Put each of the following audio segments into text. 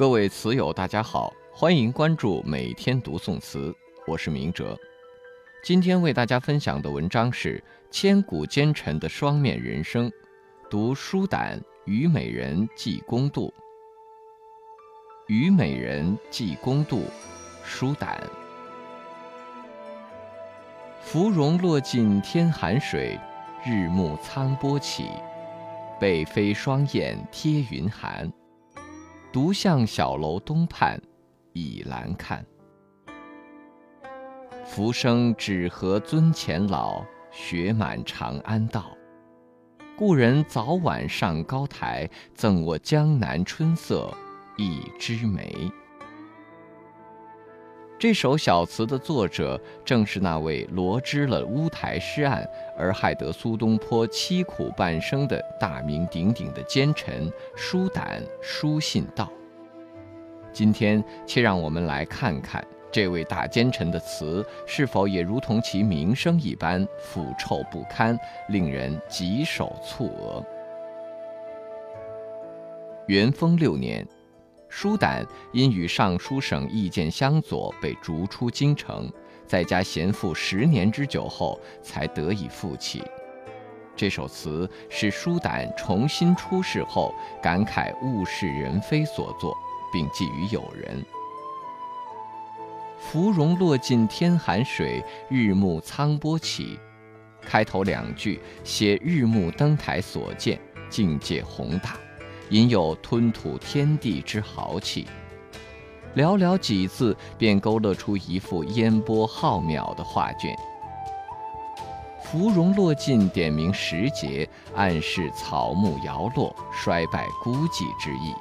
各位词友，大家好，欢迎关注每天读宋词，我是明哲。今天为大家分享的文章是千古奸臣的双面人生，读舒胆《虞美人寄公度》。《虞美人寄公度》，舒胆。芙蓉落尽天寒水，日暮苍波起。北飞双燕贴云寒，独向小楼东畔倚栏看。浮生只合尊前老，雪满长安道。故人早晚上高台，赠我江南春色一枝梅。这首小词的作者正是那位罗织了乌台诗案而害得苏东坡凄苦半生的大名鼎鼎的奸臣舒胆舒信道。今天，且让我们来看看这位大奸臣的词是否也如同其名声一般腐臭不堪，令人棘手蹙额。元丰六年。舒胆因与尚书省意见相左，被逐出京城，在家闲赋十年之久后，才得以复起。这首词是舒胆重新出仕后感慨物是人非所作，并寄予友人。芙蓉落尽天寒水，日暮苍波起。开头两句写日暮登台所见，境界宏大。隐有吞吐天地之豪气，寥寥几字便勾勒出一幅烟波浩渺的画卷。芙蓉落尽，点明时节，暗示草木摇落、衰败孤寂之意；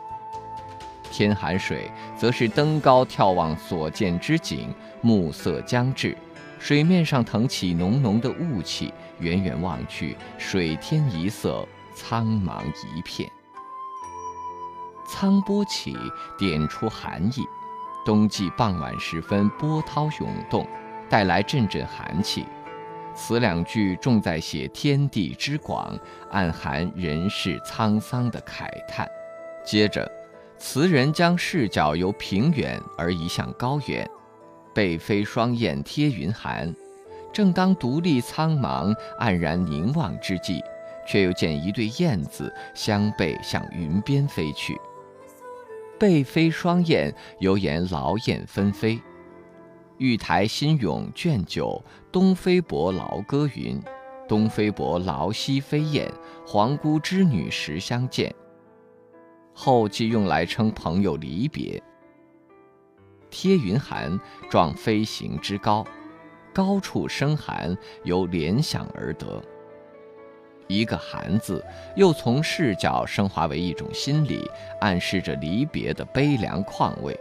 天寒水，则是登高眺望所见之景，暮色将至，水面上腾起浓浓的雾气，远远望去，水天一色，苍茫一片。苍波起，点出寒意。冬季傍晚时分，波涛涌动，带来阵阵寒气。此两句重在写天地之广，暗含人世沧桑的慨叹。接着，词人将视角由平远而移向高远。背飞双燕贴云寒，正当独立苍茫、黯然凝望之际，却又见一对燕子相背向云边飞去。背飞双燕，犹言劳燕分飞。玉台新咏卷九，东飞伯劳歌云：“东飞伯劳西飞燕，皇姑织女时相见。”后即用来称朋友离别。贴云寒，状飞行之高，高处生寒，由联想而得。一个“寒”字，又从视角升华为一种心理，暗示着离别的悲凉况味。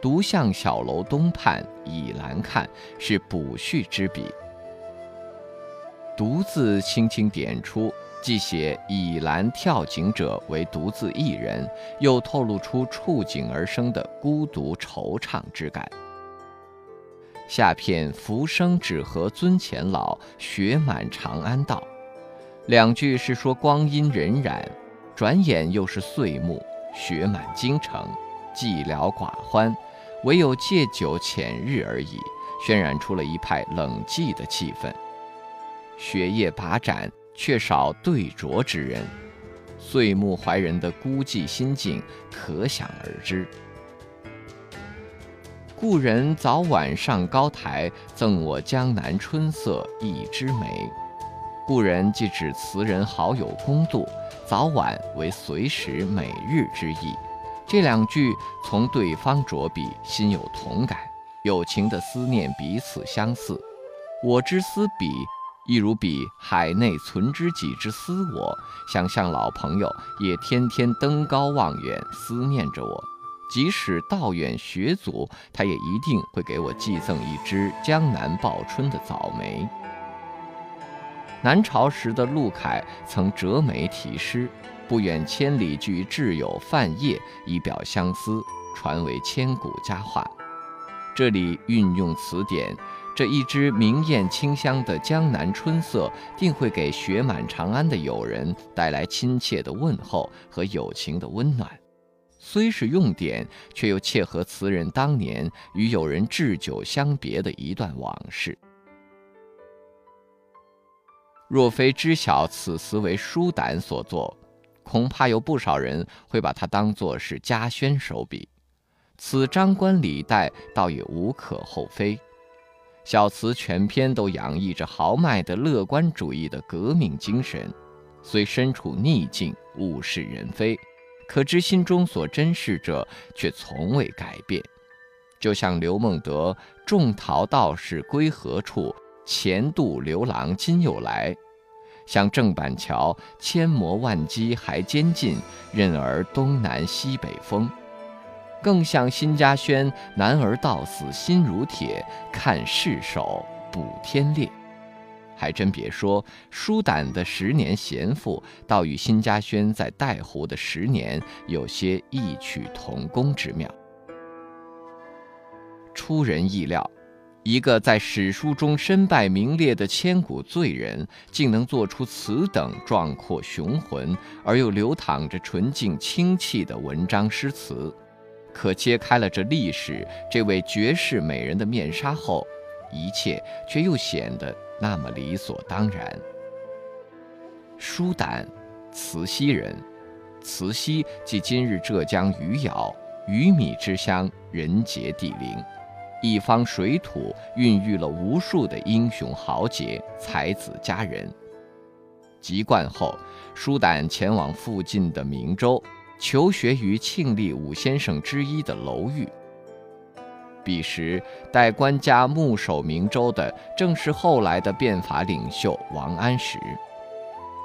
独向小楼东畔倚栏看，是补叙之笔。独自轻轻点出，既写倚栏眺景者为独自一人，又透露出触景而生的孤独惆怅之感。下片“浮生只合尊前老，雪满长安道”，两句是说光阴荏苒，转眼又是岁暮，雪满京城，寂寥寡欢，唯有借酒遣日而已，渲染出了一派冷寂的气氛。雪夜把盏，却少对酌之人，岁暮怀人的孤寂心境，可想而知。故人早晚上高台，赠我江南春色一枝梅。故人即指词人好友公度，早晚为随时每日之意。这两句从对方着笔，心有同感，友情的思念彼此相似。我之思彼，亦如彼海内存知己之思我。想象老朋友也天天登高望远，思念着我。即使道远学祖，他也一定会给我寄赠一支江南报春的早梅。南朝时的陆凯曾折梅题诗，不远千里具挚友范晔，以表相思，传为千古佳话。这里运用词典，这一支明艳清香的江南春色，定会给雪满长安的友人带来亲切的问候和友情的温暖。虽是用典，却又切合词人当年与友人置酒相别的一段往事。若非知晓此词为舒胆所作，恐怕有不少人会把它当作是嘉轩手笔。此张冠李戴，倒也无可厚非。小词全篇都洋溢着豪迈的乐观主义的革命精神，虽身处逆境，物是人非。可知心中所珍视者却从未改变，就像刘孟德“种桃道士归何处，前度刘郎今又来”，像郑板桥“千磨万击还坚劲，任尔东南西北风”，更像辛嘉轩“男儿到死心如铁，看世手补天裂”。还真别说，舒胆的十年贤赋，倒与辛嘉轩在带湖的十年有些异曲同工之妙。出人意料，一个在史书中身败名裂的千古罪人，竟能做出此等壮阔雄浑而又流淌着纯净清气的文章诗词，可揭开了这历史这位绝世美人的面纱后，一切却又显得。那么理所当然。舒胆，慈溪人，慈溪即今日浙江余姚，鱼米之乡，人杰地灵，一方水土孕育了无数的英雄豪杰、才子佳人。籍贯后，舒胆前往附近的明州，求学于庆历五先生之一的楼玉。彼时，代官家牧守明州的正是后来的变法领袖王安石。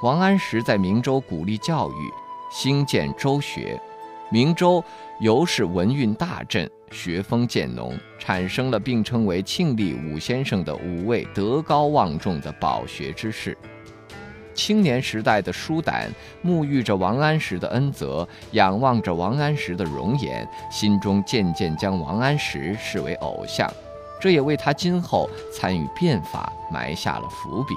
王安石在明州鼓励教育，兴建州学，明州由是文运大振，学风渐浓，产生了并称为庆历五先生的五位德高望重的饱学之士。青年时代的舒胆沐浴着王安石的恩泽，仰望着王安石的容颜，心中渐渐将王安石视为偶像，这也为他今后参与变法埋下了伏笔。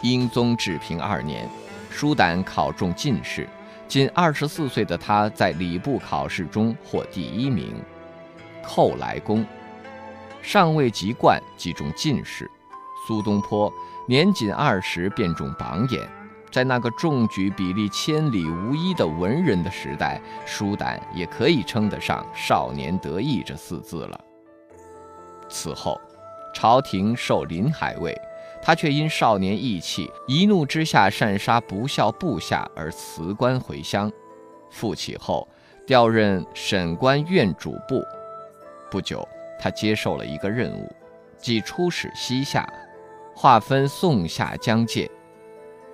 英宗治平二年，舒胆考中进士，仅二十四岁的他在礼部考试中获第一名，寇来公，尚未及冠即中进士。苏东坡年仅二十便中榜眼，在那个中举比例千里无一的文人的时代，舒胆也可以称得上“少年得意”这四字了。此后，朝廷授临海尉，他却因少年意气，一怒之下擅杀不孝部下而辞官回乡。复起后，调任审官院主簿。不久，他接受了一个任务，即出使西夏。划分宋夏疆界，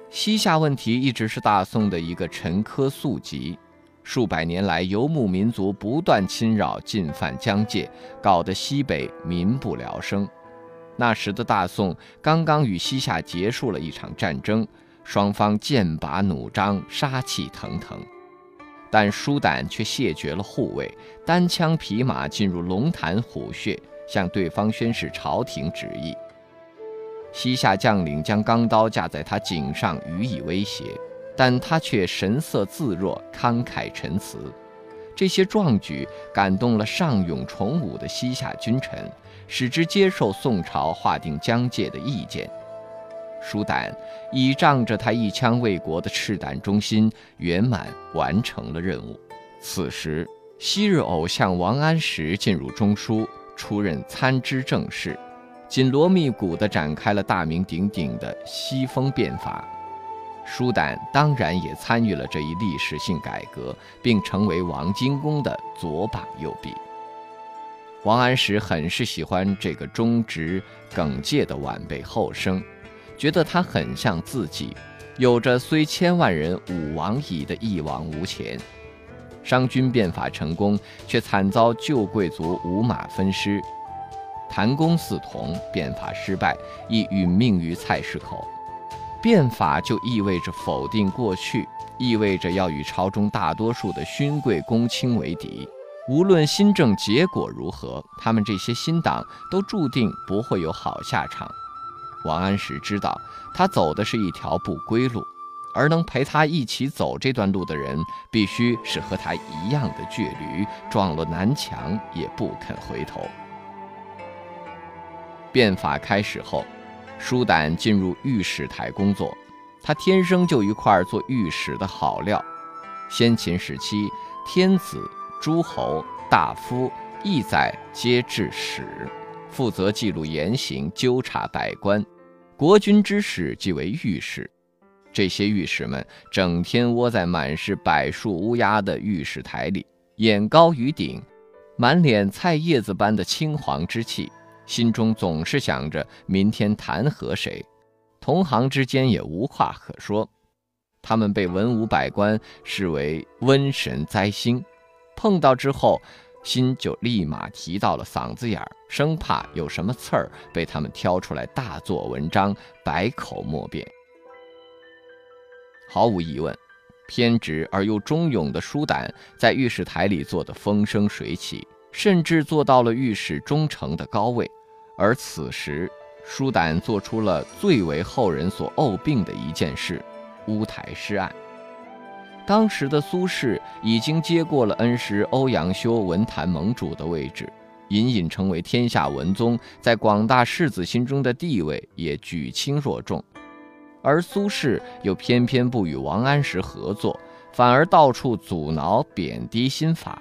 西夏问题一直是大宋的一个沉疴宿疾。数百年来，游牧民族不断侵扰、进犯疆界，搞得西北民不聊生。那时的大宋刚刚与西夏结束了一场战争，双方剑拔弩张，杀气腾腾。但舒胆却谢绝了护卫，单枪匹马进入龙潭虎穴，向对方宣示朝廷旨意。西夏将领将钢刀架在他颈上予以威胁，但他却神色自若，慷慨陈词。这些壮举感动了尚勇崇武的西夏君臣，使之接受宋朝划定疆界的意见。舒胆倚仗着他一腔为国的赤胆忠心，圆满完成了任务。此时，昔日偶像王安石进入中书，出任参知政事。紧锣密鼓地展开了大名鼎鼎的西风变法，舒胆当然也参与了这一历史性改革，并成为王荆公的左膀右臂。王安石很是喜欢这个忠直耿介的晚辈后生，觉得他很像自己，有着虽千万人吾往矣的一往无前。商君变法成功，却惨遭旧贵族五马分尸。谭公嗣同变法失败，亦殒命于菜市口。变法就意味着否定过去，意味着要与朝中大多数的勋贵公卿为敌。无论新政结果如何，他们这些新党都注定不会有好下场。王安石知道，他走的是一条不归路。而能陪他一起走这段路的人，必须是和他一样的倔驴，撞了南墙也不肯回头。变法开始后，舒胆进入御史台工作，他天生就一块做御史的好料。先秦时期，天子、诸侯、大夫、义宰皆置史，负责记录言行，纠察百官。国君之史即为御史。这些御史们整天窝在满是柏树乌鸦的御史台里，眼高于顶，满脸菜叶子般的青黄之气，心中总是想着明天弹劾谁，同行之间也无话可说。他们被文武百官视为瘟神灾星，碰到之后，心就立马提到了嗓子眼儿，生怕有什么刺儿被他们挑出来大做文章，百口莫辩。毫无疑问，偏执而又忠勇的舒胆在御史台里做得风生水起，甚至做到了御史中丞的高位。而此时，舒胆做出了最为后人所诟病的一件事——乌台诗案。当时的苏轼已经接过了恩师欧阳修文坛盟主的位置，隐隐成为天下文宗，在广大士子心中的地位也举轻若重。而苏轼又偏偏不与王安石合作，反而到处阻挠、贬低新法。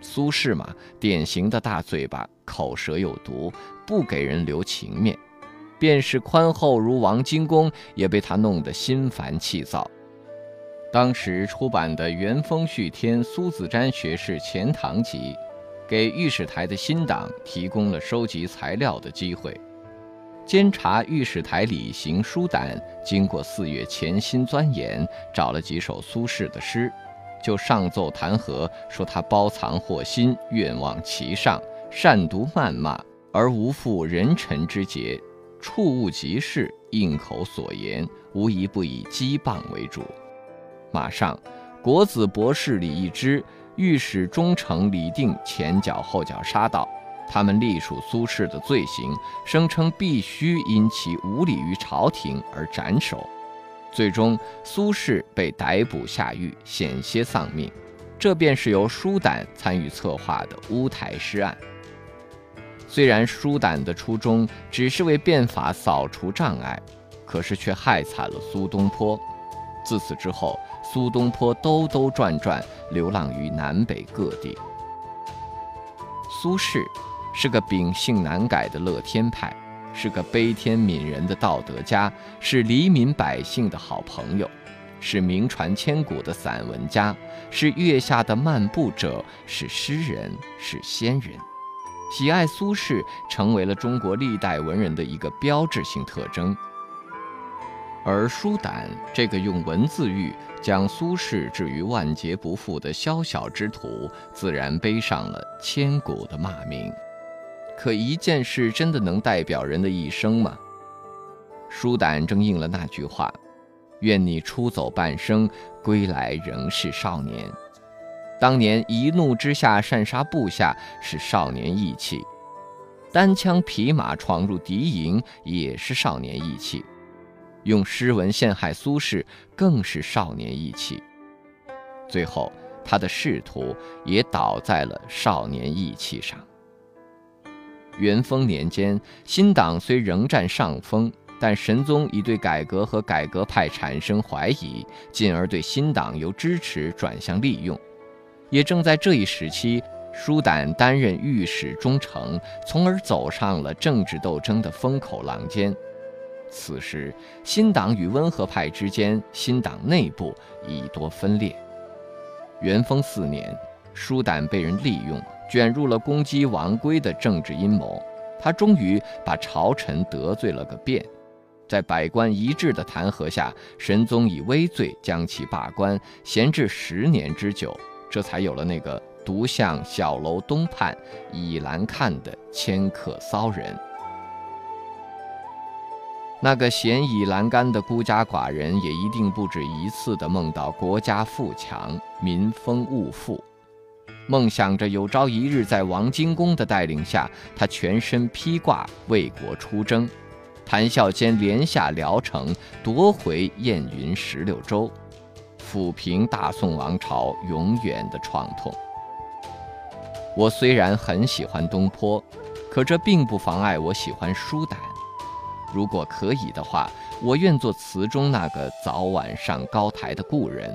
苏轼嘛，典型的大嘴巴，口舌有毒，不给人留情面。便是宽厚如王荆公，也被他弄得心烦气躁。当时出版的《元丰续天苏子瞻学士钱塘集》，给御史台的新党提供了收集材料的机会。监察御史台里行书胆，经过四月潜心钻研，找了几首苏轼的诗，就上奏弹劾，说他包藏祸心，愿望其上，善读谩骂，而无负人臣之节，触物即事，应口所言，无一不以讥谤为主。马上，国子博士李义之、御史中丞李定前脚后脚杀到。他们隶属苏轼的罪行，声称必须因其无礼于朝廷而斩首。最终，苏轼被逮捕下狱，险些丧命。这便是由舒胆参与策划的乌台诗案。虽然舒胆的初衷只是为变法扫除障碍，可是却害惨了苏东坡。自此之后，苏东坡兜兜转转，流浪于南北各地。苏轼。是个秉性难改的乐天派，是个悲天悯人的道德家，是黎民百姓的好朋友，是名传千古的散文家，是月下的漫步者，是诗人，是仙人。喜爱苏轼成为了中国历代文人的一个标志性特征。而舒胆这个用文字狱将苏轼置于万劫不复的宵小之徒，自然背上了千古的骂名。可一件事真的能代表人的一生吗？舒胆正应了那句话：“愿你出走半生，归来仍是少年。”当年一怒之下擅杀部下是少年义气，单枪匹马闯入敌营也是少年义气，用诗文陷害苏轼更是少年义气。最后，他的仕途也倒在了少年义气上。元丰年间，新党虽仍占上风，但神宗已对改革和改革派产生怀疑，进而对新党由支持转向利用。也正在这一时期，舒胆担任御史中丞，从而走上了政治斗争的风口浪尖。此时，新党与温和派之间，新党内部已多分裂。元丰四年，舒胆被人利用。卷入了攻击王圭的政治阴谋，他终于把朝臣得罪了个遍，在百官一致的弹劾下，神宗以微罪将其罢官，闲置十年之久，这才有了那个独向小楼东畔倚栏看的迁客骚人。那个闲倚栏杆的孤家寡人，也一定不止一次的梦到国家富强，民丰物富。梦想着有朝一日在王荆公的带领下，他全身披挂为国出征，谈笑间连下聊城，夺回燕云十六州，抚平大宋王朝永远的创痛。我虽然很喜欢东坡，可这并不妨碍我喜欢舒胆。如果可以的话，我愿做词中那个早晚上高台的故人，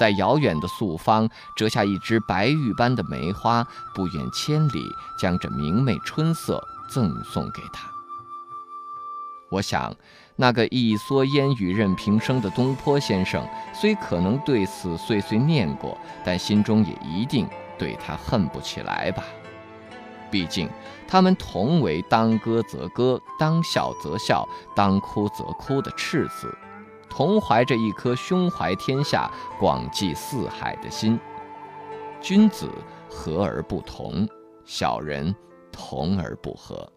在遥远的素方折下一枝白玉般的梅花，不远千里将这明媚春色赠送给他。我想，那个一蓑烟雨任平生的东坡先生，虽可能对此碎碎念过，但心中也一定对他恨不起来吧。毕竟，他们同为当歌则歌，当笑则笑，当哭则哭的赤子，同怀着一颗胸怀天下、广济四海的心。君子和而不同，小人同而不和。